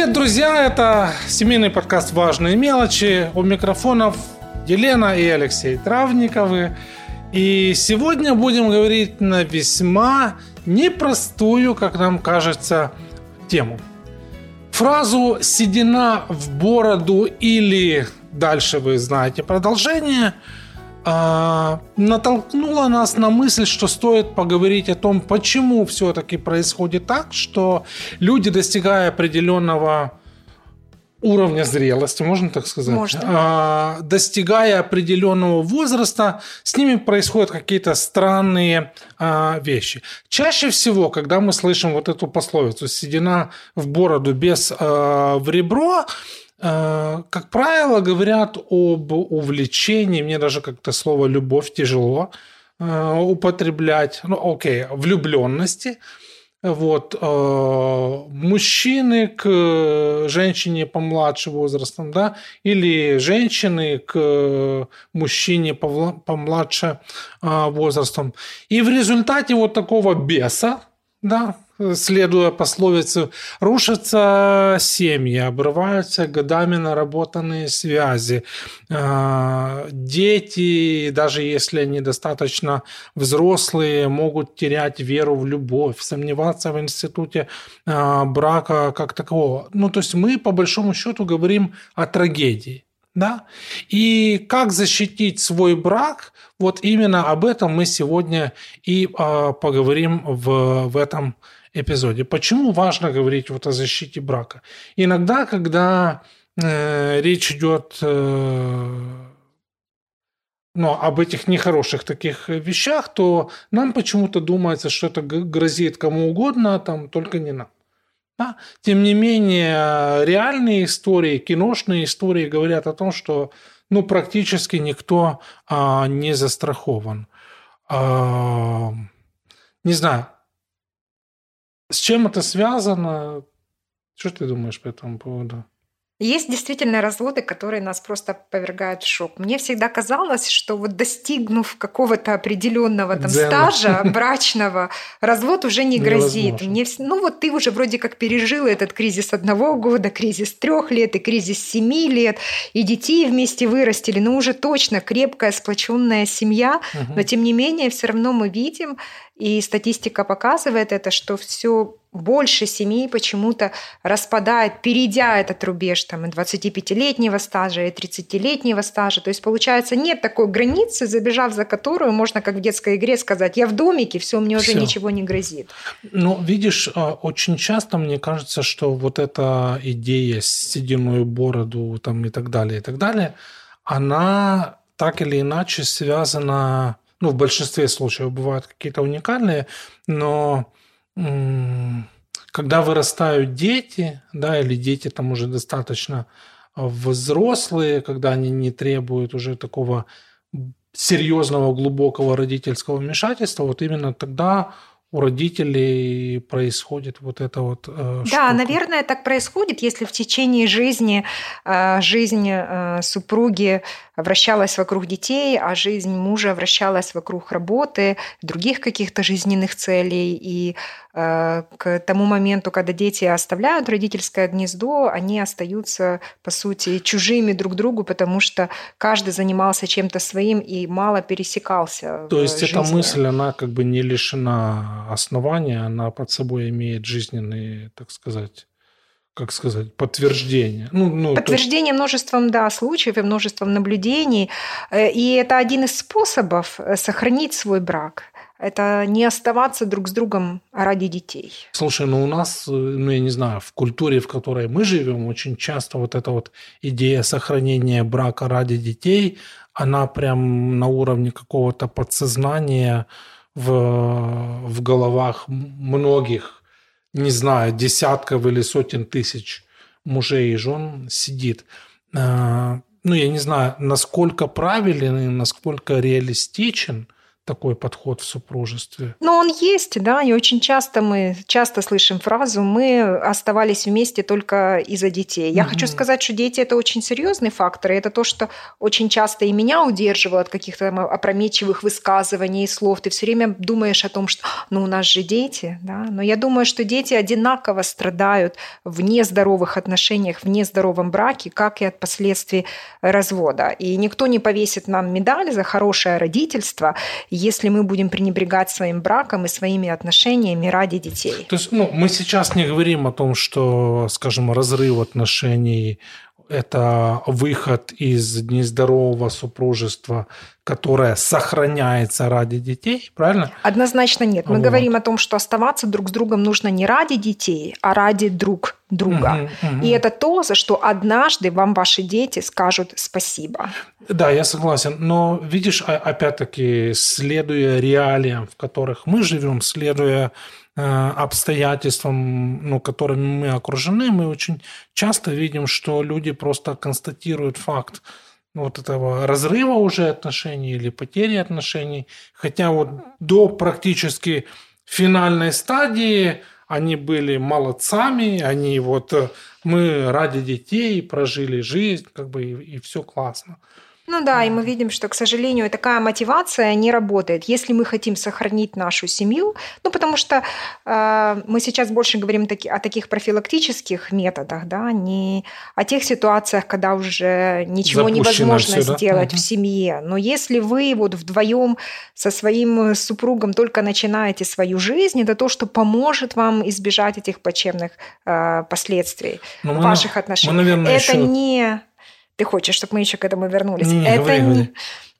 Привет, друзья! Это семейный подкаст «Важные мелочи». У микрофонов Елена и Алексей Травниковы. И сегодня будем говорить на весьма непростую, как нам кажется, тему. Фразу «седина в бороду» или дальше вы знаете продолжение – а, натолкнула нас на мысль, что стоит поговорить о том, почему все-таки происходит так, что люди, достигая определенного уровня зрелости, можно так сказать, можно. А, достигая определенного возраста, с ними происходят какие-то странные а, вещи. Чаще всего, когда мы слышим вот эту пословицу «седина в бороду без в ребро», как правило, говорят об увлечении, мне даже как-то слово «любовь» тяжело э, употреблять, ну, окей, влюбленности. Вот, э, мужчины к женщине помладше возрастом, да, или женщины к мужчине помладше возрастом. И в результате вот такого беса, да, следуя пословице, рушатся семьи, обрываются годами наработанные связи. А, дети, даже если они достаточно взрослые, могут терять веру в любовь, сомневаться в институте а, брака как такового. Ну, то есть мы, по большому счету, говорим о трагедии. Да? И как защитить свой брак, вот именно об этом мы сегодня и э, поговорим в, в этом эпизоде. Почему важно говорить вот о защите брака? Иногда, когда э, речь идет э, ну, об этих нехороших таких вещах, то нам почему-то думается, что это грозит кому угодно, там только не нам. Да? Тем не менее, реальные истории, киношные истории говорят о том, что ну, практически никто а, не застрахован. А, не знаю, с чем это связано? Что ты думаешь по этому поводу? Есть действительно разводы, которые нас просто повергают в шок. Мне всегда казалось, что вот достигнув какого-то определенного там стажа брачного, развод уже не грозит. Мне, ну вот ты уже вроде как пережил этот кризис одного года, кризис трех лет и кризис семи лет, и детей вместе вырастили, ну уже точно крепкая сплоченная семья, угу. но тем не менее все равно мы видим, и статистика показывает это, что все больше семей почему-то распадает, перейдя этот рубеж там, и 25-летнего стажа, и 30-летнего стажа. То есть, получается, нет такой границы, забежав за которую можно, как в детской игре, сказать, я в домике, все, мне уже все. ничего не грозит. Ну, видишь, а, очень часто мне кажется, что вот эта идея сединую бороду там, и так далее, и так далее, она так или иначе связана ну, в большинстве случаев бывают какие-то уникальные, но когда вырастают дети, да, или дети там уже достаточно взрослые, когда они не требуют уже такого серьезного, глубокого родительского вмешательства, вот именно тогда у родителей происходит вот это вот. Э, да, штука. наверное, так происходит, если в течение жизни э, жизнь э, супруги вращалась вокруг детей, а жизнь мужа вращалась вокруг работы, других каких-то жизненных целей. И э, к тому моменту, когда дети оставляют родительское гнездо, они остаются, по сути, чужими друг другу, потому что каждый занимался чем-то своим и мало пересекался. То есть жизни. эта мысль, она как бы не лишена основания, она под собой имеет жизненные, так сказать, как сказать, подтверждение. Ну, ну, подтверждение есть... множеством да, случаев и множеством наблюдений. Э, и это один из способов э, сохранить свой брак. Это не оставаться друг с другом ради детей. Слушай, ну у нас, э, ну я не знаю, в культуре, в которой мы живем, очень часто вот эта вот идея сохранения брака ради детей, она прям на уровне какого-то подсознания в, в головах многих не знаю, десятков или сотен тысяч мужей и жен сидит. А, ну, я не знаю, насколько правилен и насколько реалистичен такой подход в супружестве. Но он есть, да, и очень часто мы часто слышим фразу «мы оставались вместе только из-за детей». Я mm-hmm. хочу сказать, что дети – это очень серьезный фактор, и это то, что очень часто и меня удерживало от каких-то опрометчивых высказываний и слов. Ты все время думаешь о том, что «ну, у нас же дети», да, но я думаю, что дети одинаково страдают в нездоровых отношениях, в нездоровом браке, как и от последствий развода. И никто не повесит нам медаль за хорошее родительство, если мы будем пренебрегать своим браком и своими отношениями ради детей. То есть ну, мы сейчас не говорим о том, что, скажем, разрыв отношений это выход из нездорового супружества, которое сохраняется ради детей, правильно? Однозначно нет. Мы вот. говорим о том, что оставаться друг с другом нужно не ради детей, а ради друг друга. Угу, угу. И это то, за что однажды вам ваши дети скажут спасибо. Да, я согласен. Но видишь, опять-таки, следуя реалиям, в которых мы живем, следуя обстоятельствам, ну, которыми мы окружены, мы очень часто видим, что люди просто констатируют факт вот этого разрыва уже отношений или потери отношений, хотя вот до практически финальной стадии они были молодцами, они вот э, мы ради детей прожили жизнь, как бы и, и все классно. Ну да, и мы видим, что, к сожалению, такая мотивация не работает, если мы хотим сохранить нашу семью. Ну, потому что э, мы сейчас больше говорим таки, о таких профилактических методах, да, не о тех ситуациях, когда уже ничего Запущено невозможно все, сделать да? в семье. Но если вы вот вдвоем со своим супругом только начинаете свою жизнь, это то, что поможет вам избежать этих плачевных э, последствий ну, ваших мы, отношений. Мы, наверное, это еще... не ты хочешь, чтобы мы еще к этому вернулись. Не, это говори, не, говори.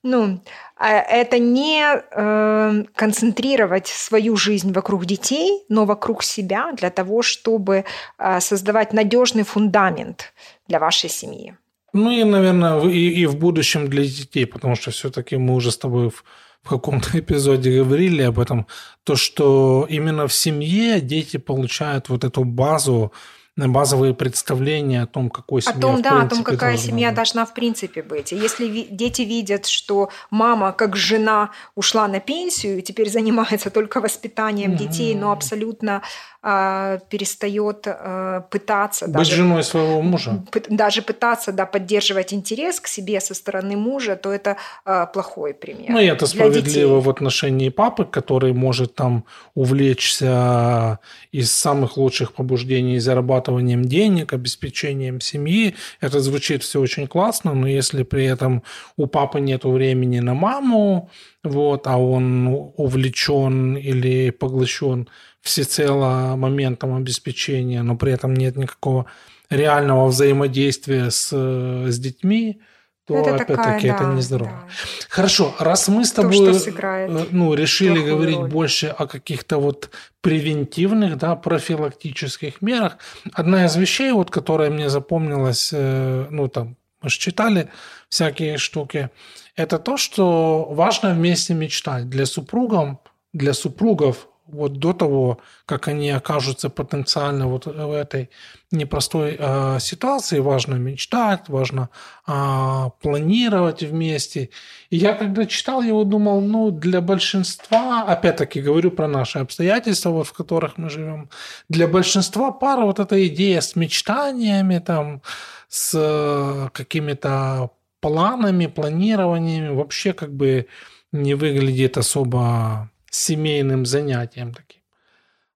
ну, а, это не э, концентрировать свою жизнь вокруг детей, но вокруг себя для того, чтобы э, создавать надежный фундамент для вашей семьи. Ну и, наверное, и, и в будущем для детей, потому что все-таки мы уже с тобой в, в каком-то эпизоде говорили об этом, то, что именно в семье дети получают вот эту базу базовые представления о том, какой семья О том, да, о том, какая семья быть. должна в принципе быть. Если дети видят, что мама как жена ушла на пенсию и теперь занимается только воспитанием mm-hmm. детей, но абсолютно а, перестает а, пытаться быть даже, женой своего мужа, даже пытаться да, поддерживать интерес к себе со стороны мужа, то это а, плохой пример. Ну и это справедливо детей. в отношении папы, который может там увлечься из самых лучших побуждений зарабатыванием денег, обеспечением семьи. Это звучит все очень классно, но если при этом у папы нет времени на маму, вот, а он увлечен или поглощен всецело моментом обеспечения, но при этом нет никакого реального взаимодействия с, с детьми, то это опять-таки это да, нездорово. Да. Хорошо, раз мы с тобой то, э, ну, решили говорить роль. больше о каких-то вот превентивных, да, профилактических мерах, одна из вещей, вот, которая мне запомнилась, э, ну там мы же читали всякие штуки, это то, что важно вместе мечтать. Для супругов, для супругов вот до того, как они окажутся потенциально вот в этой непростой э, ситуации, важно мечтать, важно э, планировать вместе. И я когда читал его, думал, ну, для большинства, опять-таки говорю про наши обстоятельства, вот, в которых мы живем, для большинства пар вот эта идея с мечтаниями, там, с э, какими-то планами, планированиями вообще как бы не выглядит особо семейным занятием таким.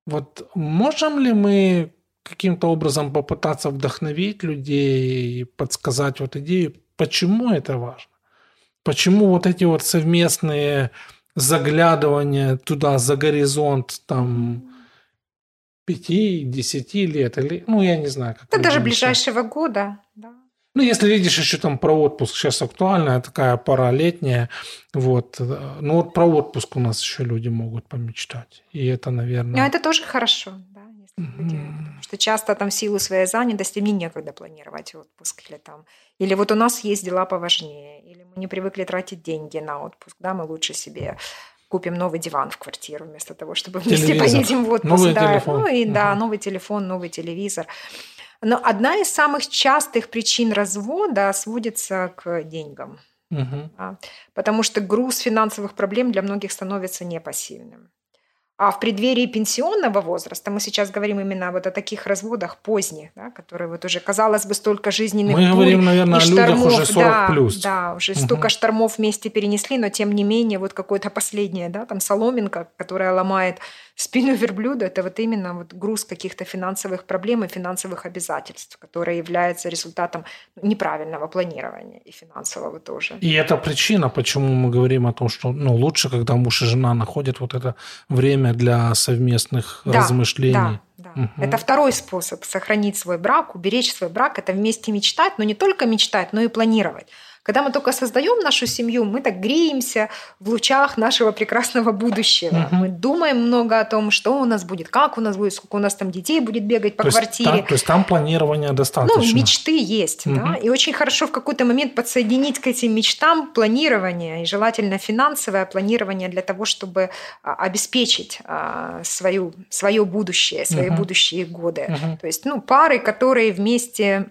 Вот можем ли мы каким-то образом попытаться вдохновить людей, и подсказать вот идею, почему это важно? Почему вот эти вот совместные заглядывания туда за горизонт там пяти, десяти лет или, ну, я не знаю. Как да даже ближайшего года, да. Ну, если видишь еще там про отпуск, сейчас актуальная такая пора летняя, вот. Ну, вот про отпуск у нас еще люди могут помечтать. И это, наверное... Но это тоже хорошо, да. Mm-hmm. Потому что часто там в силу своей занятости мне некогда планировать отпуск или там... Или вот у нас есть дела поважнее, или мы не привыкли тратить деньги на отпуск, да, мы лучше себе купим новый диван в квартиру вместо того, чтобы вместе телевизор. поедем в отпуск. Новый да. телефон. Ну и да, новый телефон, новый телевизор. Но одна из самых частых причин развода сводится к деньгам. Угу. Потому что груз финансовых проблем для многих становится непосильным. А в преддверии пенсионного возраста, мы сейчас говорим именно вот о таких разводах поздних, да, которые вот уже, казалось бы, столько жизненных Мы говорим, наверное, о людях уже 40 да, плюс. Да, уже угу. столько штормов вместе перенесли, но тем не менее вот какое-то последнее, да, там соломинка, которая ломает спину верблюда, это вот именно вот груз каких-то финансовых проблем и финансовых обязательств, которые являются результатом неправильного планирования и финансового тоже. И это причина, почему мы говорим о том, что ну, лучше, когда муж и жена находят вот это время для совместных да, размышлений. Да, да. Угу. Это второй способ сохранить свой брак, уберечь свой брак, это вместе мечтать, но не только мечтать, но и планировать. Когда мы только создаем нашу семью, мы так греемся в лучах нашего прекрасного будущего. Uh-huh. Мы думаем много о том, что у нас будет, как у нас будет, сколько у нас там детей будет бегать по то квартире. Есть, там, то есть там планирования достаточно. Ну, мечты есть, uh-huh. да. И очень хорошо в какой-то момент подсоединить к этим мечтам планирование, и желательно финансовое планирование для того, чтобы а, обеспечить а, свою, свое будущее, свои uh-huh. будущие годы. Uh-huh. То есть, ну, пары, которые вместе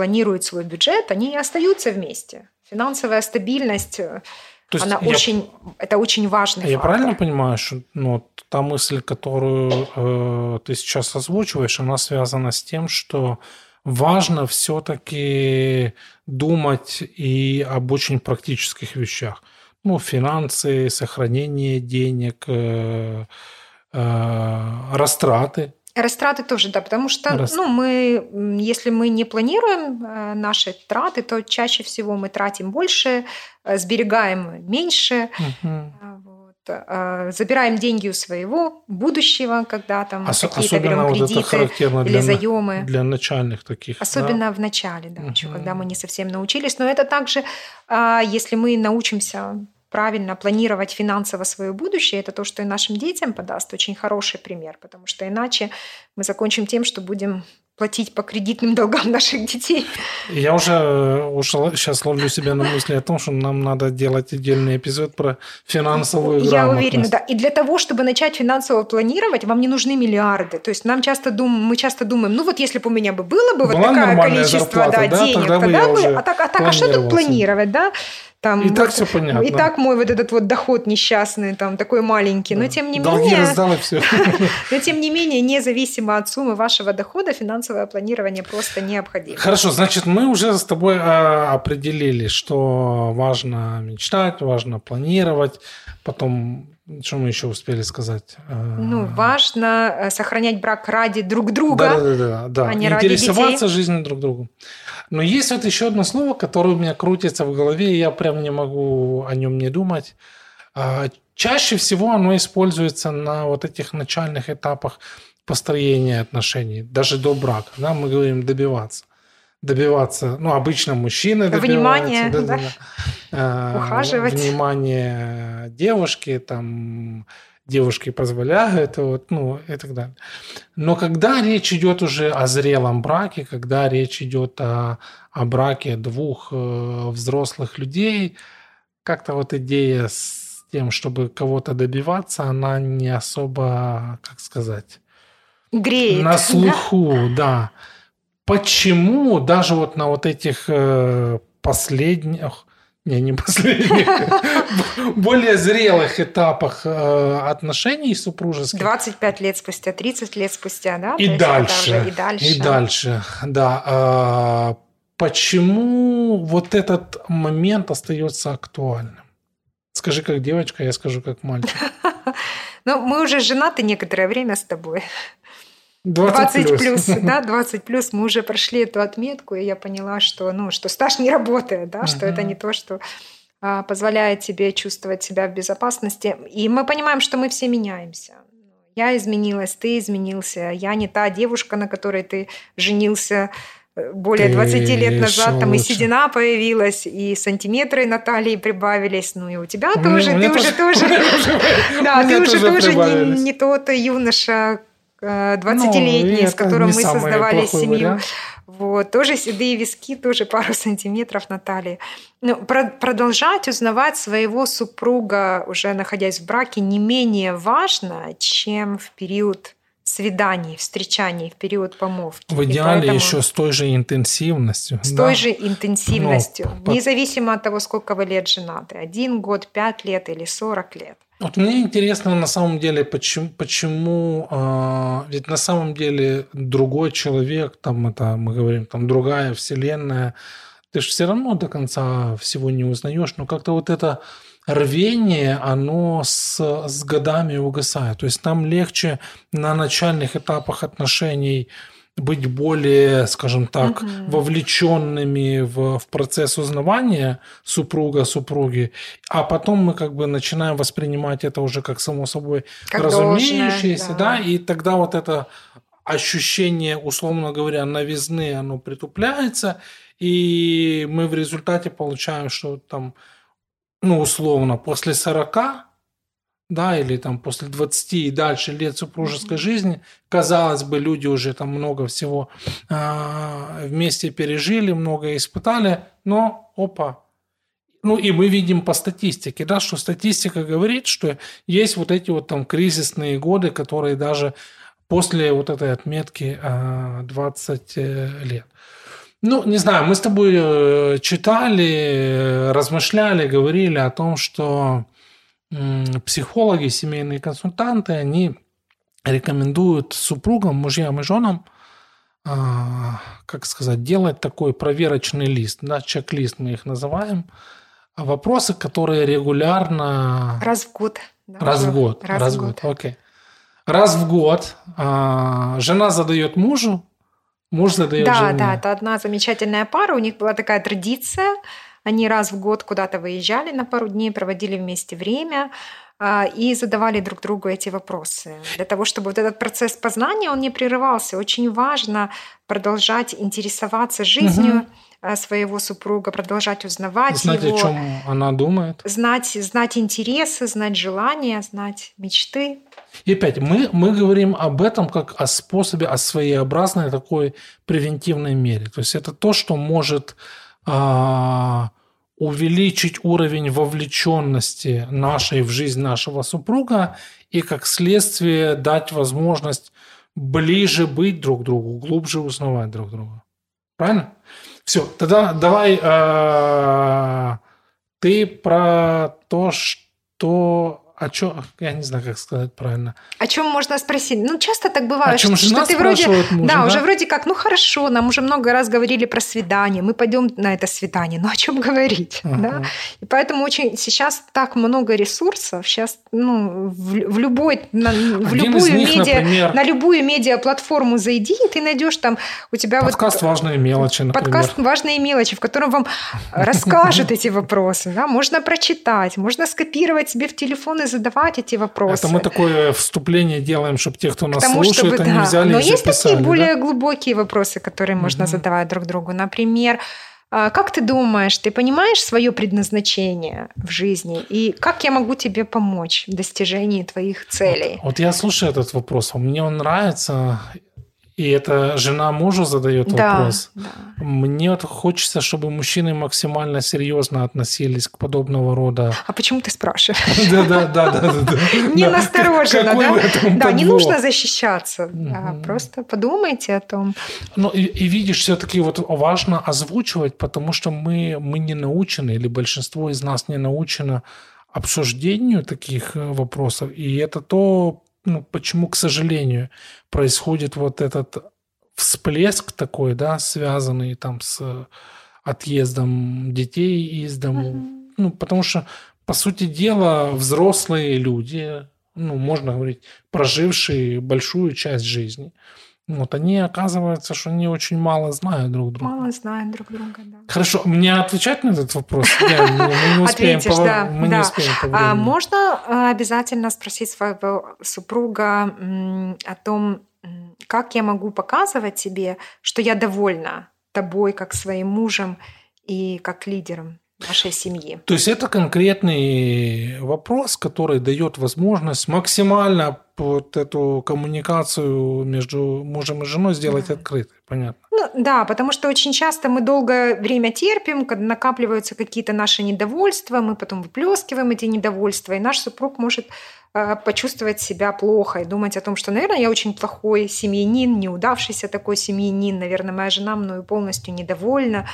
планируют свой бюджет, они и остаются вместе. Финансовая стабильность, э, То есть она я, очень, это очень важный я фактор. правильно понимаю, что ну, та мысль, которую э, ты сейчас озвучиваешь, она связана с тем, что важно все-таки думать и об очень практических вещах. Ну, финансы, сохранение денег, э, э, растраты, Растраты тоже, да, потому что, Рас... ну, мы, если мы не планируем э, наши траты, то чаще всего мы тратим больше, э, сберегаем меньше, угу. вот, забираем деньги у своего будущего, когда там Ос- какие-то берем вот кредиты или для, заемы. Для начальных таких. Особенно да? в начале, да, угу. еще когда мы не совсем научились. Но это также, а, если мы научимся правильно планировать финансово свое будущее, это то, что и нашим детям подаст очень хороший пример, потому что иначе мы закончим тем, что будем платить по кредитным долгам наших детей. Я уже, уже сейчас ловлю себя на мысли о том, что нам надо делать отдельный эпизод про финансовую Я уверена, да. И для того, чтобы начать финансово планировать, вам не нужны миллиарды. То есть нам часто дум, мы часто думаем, ну вот если бы у меня бы было бы Была вот такое количество зарплата, да, да, денег, тогда, тогда бы, а так, а так, а что тут планировать, да? Там, и так все понятно. И так мой вот этот вот доход несчастный, там такой маленький, да. но тем не Долги менее... все. Но тем не менее, независимо от суммы вашего дохода, финансовое планирование просто необходимо. Хорошо, значит, мы уже с тобой а, определили, что важно мечтать, важно планировать, потом что мы еще успели сказать? А, ну, важно э, сохранять брак ради друг друга, да, да, да, да. а не Интересоваться ради жизнью друг другу. Но есть вот еще одно слово, которое у меня крутится в голове, и я прям не могу о нем не думать. А, чаще всего оно используется на вот этих начальных этапах построения отношений, даже до брака. Да, мы говорим добиваться. Добиваться, ну, обычно мужчины добиваются. Внимание, да, да. да. А, Ухаживать. Внимание девушки, там, девушки позволяют, вот, ну и так далее. Но когда речь идет уже о зрелом браке, когда речь идет о, о браке двух э, взрослых людей, как-то вот идея с тем, чтобы кого-то добиваться, она не особо, как сказать, греет. На слуху, да. да. Почему даже вот на вот этих э, последних не, не последних, более зрелых этапах э, отношений супружеских. 25 лет спустя, 30 лет спустя, да? И дальше. И дальше. И дальше, да. А, почему вот этот момент остается актуальным? Скажи как девочка, я скажу как мальчик. Ну, мы уже женаты некоторое время с тобой. 20, 20 плюс. плюс, да, 20 плюс. Мы уже прошли эту отметку, и я поняла, что, ну, что стаж не работает, да, uh-huh. что это не то, что а, позволяет тебе чувствовать себя в безопасности. И мы понимаем, что мы все меняемся. Я изменилась, ты изменился. Я не та девушка, на которой ты женился э, более ты 20 лет назад. Там лучше. и седина появилась, и сантиметры на талии прибавились. Ну и у тебя тоже. Ты уже тоже... Да, ты уже тоже не тот юноша, 20-летний, ну, с которым мы создавали семью. Вариант. Вот, тоже седые виски, тоже пару сантиметров на талии. Ну, про- продолжать узнавать своего супруга, уже находясь в браке, не менее важно, чем в период свиданий, встречаний в период помолвки. В идеале поэтому... еще с той же интенсивностью. С да? той же интенсивностью, Но... независимо от того, сколько вы лет женаты. Один год, пять лет или сорок лет. Вот мне интересно на самом деле, почему, почему э, ведь на самом деле другой человек, там это мы говорим, там другая вселенная, ты же все равно до конца всего не узнаешь, но как-то вот это рвение, оно с, с годами угасает. То есть нам легче на начальных этапах отношений быть более, скажем так, угу. вовлеченными в, в процесс узнавания супруга, супруги, а потом мы как бы начинаем воспринимать это уже как само собой как разумеющееся, должное, да. да, и тогда вот это ощущение, условно говоря, новизны, оно притупляется, и мы в результате получаем, что там, ну, условно, после 40 да, или там после 20 и дальше лет супружеской жизни, казалось бы, люди уже там много всего э, вместе пережили, много испытали, но опа. Ну и мы видим по статистике, да, что статистика говорит, что есть вот эти вот там кризисные годы, которые даже после вот этой отметки э, 20 лет. Ну, не знаю, мы с тобой э, читали, размышляли, говорили о том, что психологи, семейные консультанты, они рекомендуют супругам, мужьям и женам, а, как сказать, делать такой проверочный лист, да, чек-лист мы их называем, вопросы, которые регулярно... Раз в год. Да, раз в год. Раз, раз в год, окей. Раз в год а, жена задает мужу, муж задает да, жене. Да, да, это одна замечательная пара, у них была такая традиция – они раз в год куда-то выезжали на пару дней, проводили вместе время а, и задавали друг другу эти вопросы. Для того, чтобы вот этот процесс познания, он не прерывался. Очень важно продолжать интересоваться жизнью, угу своего супруга, продолжать узнавать знать, его. о чем она думает. Знать, знать интересы, знать желания, знать мечты. И опять, мы, мы говорим об этом как о способе, о своеобразной такой превентивной мере. То есть это то, что может а, увеличить уровень вовлеченности нашей в жизнь нашего супруга и как следствие дать возможность ближе быть друг другу, глубже узнавать друг друга. Правильно? Все, тогда давай э, ты про то, что о чем, я не знаю, как сказать правильно. О чем можно спросить? Ну, часто так бывает, о чем что, что ты вроде, мужа, да, да, уже вроде как, ну хорошо, нам уже много раз говорили про свидание, мы пойдем на это свидание, но о чем говорить, ага. да? И поэтому очень сейчас так много ресурсов, сейчас, ну, в, в любой, на, в любую них, медиа, например, на любую медиа-платформу зайди, и ты найдешь там у тебя подкаст вот важные мелочи, например. Подкаст важные мелочи, в котором вам расскажут эти вопросы, да, можно прочитать, можно скопировать себе в телефон и задавать эти вопросы. Это мы такое вступление делаем, чтобы те, кто нас тому, слушает, чтобы, они да. взяли Но и есть записали, такие более глубокие вопросы, которые угу. можно задавать друг другу. Например, а, как ты думаешь, ты понимаешь свое предназначение в жизни? И как я могу тебе помочь в достижении твоих целей? Вот, вот я слушаю этот вопрос, мне он нравится. И это жена мужу задает да, вопрос. Да. Мне вот хочется, чтобы мужчины максимально серьезно относились к подобного рода. А почему ты спрашиваешь? Да, да, да, да, да. Не настороженно, да? Да, не нужно защищаться. Просто подумайте о том. Ну и видишь, все-таки вот важно озвучивать, потому что мы мы не научены, или большинство из нас не научено обсуждению таких э, вопросов. И это то, ну, почему, к сожалению, происходит вот этот всплеск такой, да, связанный там с отъездом детей из дому. Mm-hmm. Ну, потому что, по сути дела, взрослые люди, ну, можно говорить, прожившие большую часть жизни, вот они, оказывается, что они очень мало знают друг друга. Мало знают друг друга, да. Хорошо, мне отвечать на этот вопрос? Мы успеем по, не успеем по а можно э, обязательно спросить своего супруга о том, как я могу показывать тебе, что я довольна тобой как своим мужем и как лидером нашей семьи. То есть это конкретный вопрос, который дает возможность максимально вот эту коммуникацию между мужем и женой сделать да. открытой, понятно? Ну, да, потому что очень часто мы долгое время терпим, когда накапливаются какие-то наши недовольства, мы потом выплескиваем эти недовольства, и наш супруг может э, почувствовать себя плохо и думать о том, что, наверное, я очень плохой семьянин, неудавшийся такой семьянин, наверное, моя жена мною полностью недовольна.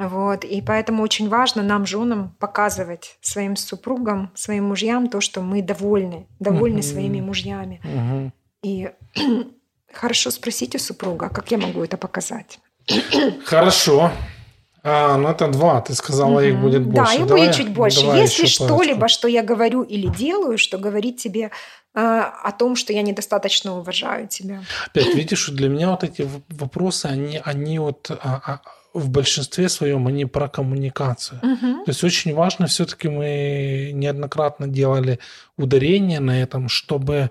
Вот. И поэтому очень важно нам, женам, показывать своим супругам, своим мужьям то, что мы довольны, довольны uh-huh. своими мужьями. Uh-huh. И хорошо спросить у супруга, как я могу это показать. Хорошо. А, ну это два, ты сказала, угу. их будет больше. Да, их давай, будет чуть больше. Если что-либо, что я говорю или делаю, что говорит тебе э, о том, что я недостаточно уважаю тебя. Опять видишь, для меня вот эти вопросы, они, они вот а, а, в большинстве своем они про коммуникацию. Угу. То есть очень важно, все-таки мы неоднократно делали ударение на этом, чтобы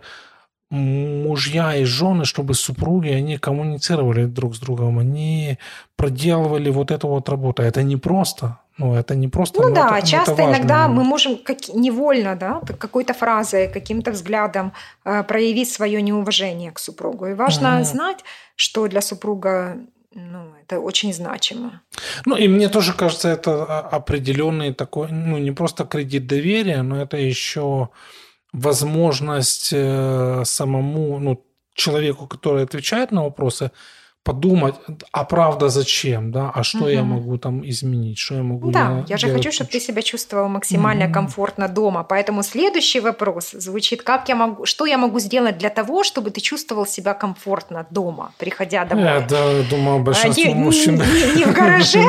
мужья и жены, чтобы супруги, они коммуницировали друг с другом, они проделывали вот эту вот работу. Это не просто. Ну, это не просто. Ну да, это, часто это иногда мы можем как, невольно, да, какой-то фразой, каким-то взглядом э, проявить свое неуважение к супругу. И важно угу. знать, что для супруга ну, это очень значимо. Ну, и мне тоже кажется, это определенный такой, ну, не просто кредит доверия, но это еще возможность э, самому, ну, человеку, который отвечает на вопросы, подумать, а правда зачем, да, а что угу. я могу там изменить, что я могу Да, я же хочу, чтобы ты себя чувствовал максимально угу. комфортно дома, поэтому следующий вопрос звучит, как я могу, что я могу сделать для того, чтобы ты чувствовал себя комфортно дома, приходя домой? Я да, думаю, большинство а, мужчин. Не, не в гараже.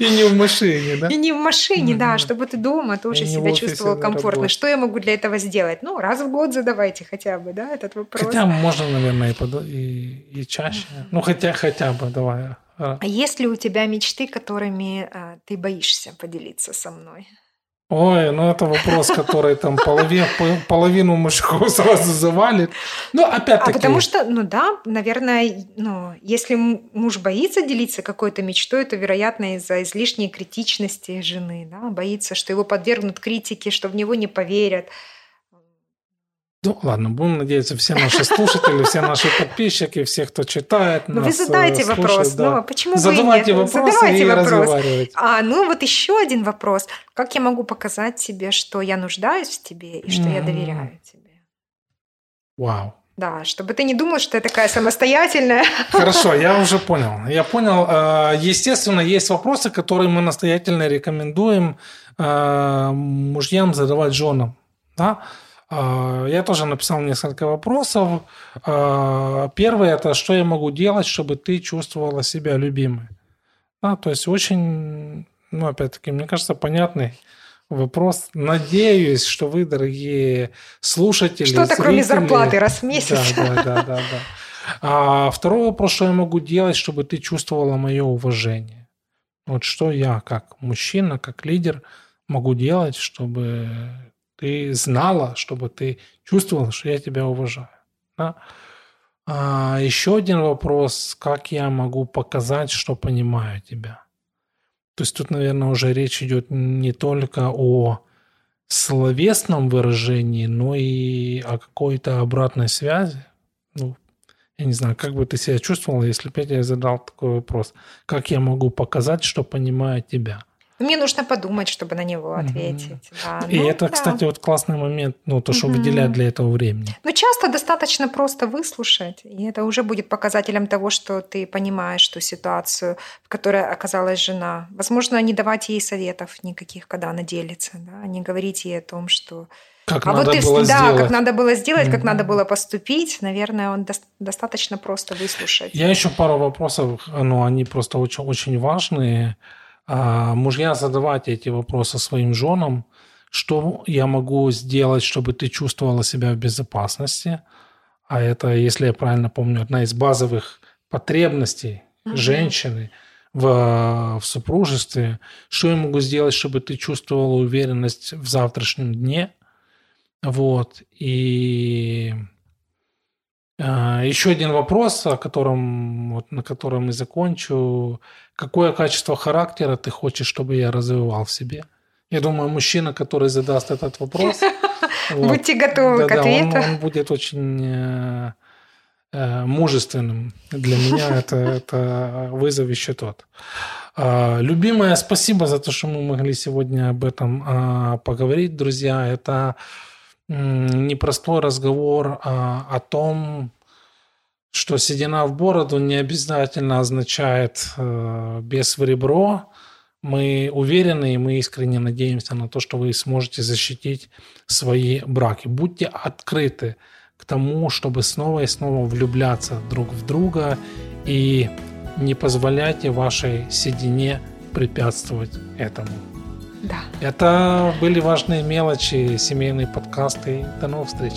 И не в машине, да? И не в машине, да, чтобы ты дома тоже себя чувствовал комфортно. Что я могу для этого сделать? Ну, раз в год задавайте хотя бы, да, этот вопрос. Хотя можно, наверное, и и чаще. Ну, хотя, хотя бы, давай. А есть ли у тебя мечты, которыми а, ты боишься поделиться со мной? Ой, ну это вопрос, который там половину, половину мужиков сразу завалит. Ну, опять-таки... А потому что, ну да, наверное, ну, если муж боится делиться какой-то мечтой, то, вероятно, из-за излишней критичности жены, да, боится, что его подвергнут критике, что в него не поверят, ну, ладно, будем надеяться, все наши слушатели, все наши подписчики, все, кто читает Ну, вы задайте э, слушает, вопрос. Да. Ну, почему Задавайте нет? вопросы Задавайте и вопрос. А, ну, вот еще один вопрос. Как я могу показать тебе, что я нуждаюсь в тебе и что mm-hmm. я доверяю тебе? Вау. Да, чтобы ты не думал, что я такая самостоятельная. Хорошо, я уже понял. Я понял. Э, естественно, есть вопросы, которые мы настоятельно рекомендуем э, мужьям задавать женам. Да? А, я тоже написал несколько вопросов. А, первый – это что я могу делать, чтобы ты чувствовала себя любимой? Да, то есть очень, ну, опять-таки, мне кажется, понятный вопрос. Надеюсь, что вы, дорогие слушатели, Что-то зрители... кроме зарплаты раз в месяц. Да, да, да, да. да. А второй вопрос, что я могу делать, чтобы ты чувствовала мое уважение? Вот что я, как мужчина, как лидер, могу делать, чтобы ты знала, чтобы ты чувствовала, что я тебя уважаю. Да? А еще один вопрос, как я могу показать, что понимаю тебя. То есть тут, наверное, уже речь идет не только о словесном выражении, но и о какой-то обратной связи. Ну, я не знаю, как бы ты себя чувствовала, если бы я задал такой вопрос. Как я могу показать, что понимаю тебя? Мне нужно подумать, чтобы на него ответить. Mm-hmm. Да. И ну, это, да. кстати, вот классный момент, ну, то, что mm-hmm. выделять для этого времени. Ну, часто достаточно просто выслушать, и это уже будет показателем того, что ты понимаешь ту ситуацию, в которой оказалась жена. Возможно, не давать ей советов никаких, когда она делится, да, не говорить ей о том, что как а надо вот ты, было да, сделать. как надо было сделать, mm-hmm. как надо было поступить, наверное, он до- достаточно просто выслушать. Я еще пару вопросов, ну, они просто очень, очень важные. А мужья задавать эти вопросы своим женам, что я могу сделать, чтобы ты чувствовала себя в безопасности, а это, если я правильно помню, одна из базовых потребностей угу. женщины в, в супружестве. Что я могу сделать, чтобы ты чувствовала уверенность в завтрашнем дне? Вот. И еще один вопрос, о котором, вот, на котором и закончу. Какое качество характера ты хочешь, чтобы я развивал в себе? Я думаю, мужчина, который задаст этот вопрос... Будьте готовы к ответу. Он будет очень э, э, мужественным. Для меня это, это вызов еще тот. А, любимая, спасибо за то, что мы могли сегодня об этом а, поговорить, друзья. Это непростой разговор а, о том, что седина в бороду не обязательно означает э, без в ребро. Мы уверены и мы искренне надеемся на то, что вы сможете защитить свои браки. Будьте открыты к тому, чтобы снова и снова влюбляться друг в друга и не позволяйте вашей седине препятствовать этому. Да. Это были важные мелочи, семейные подкасты. До новых встреч.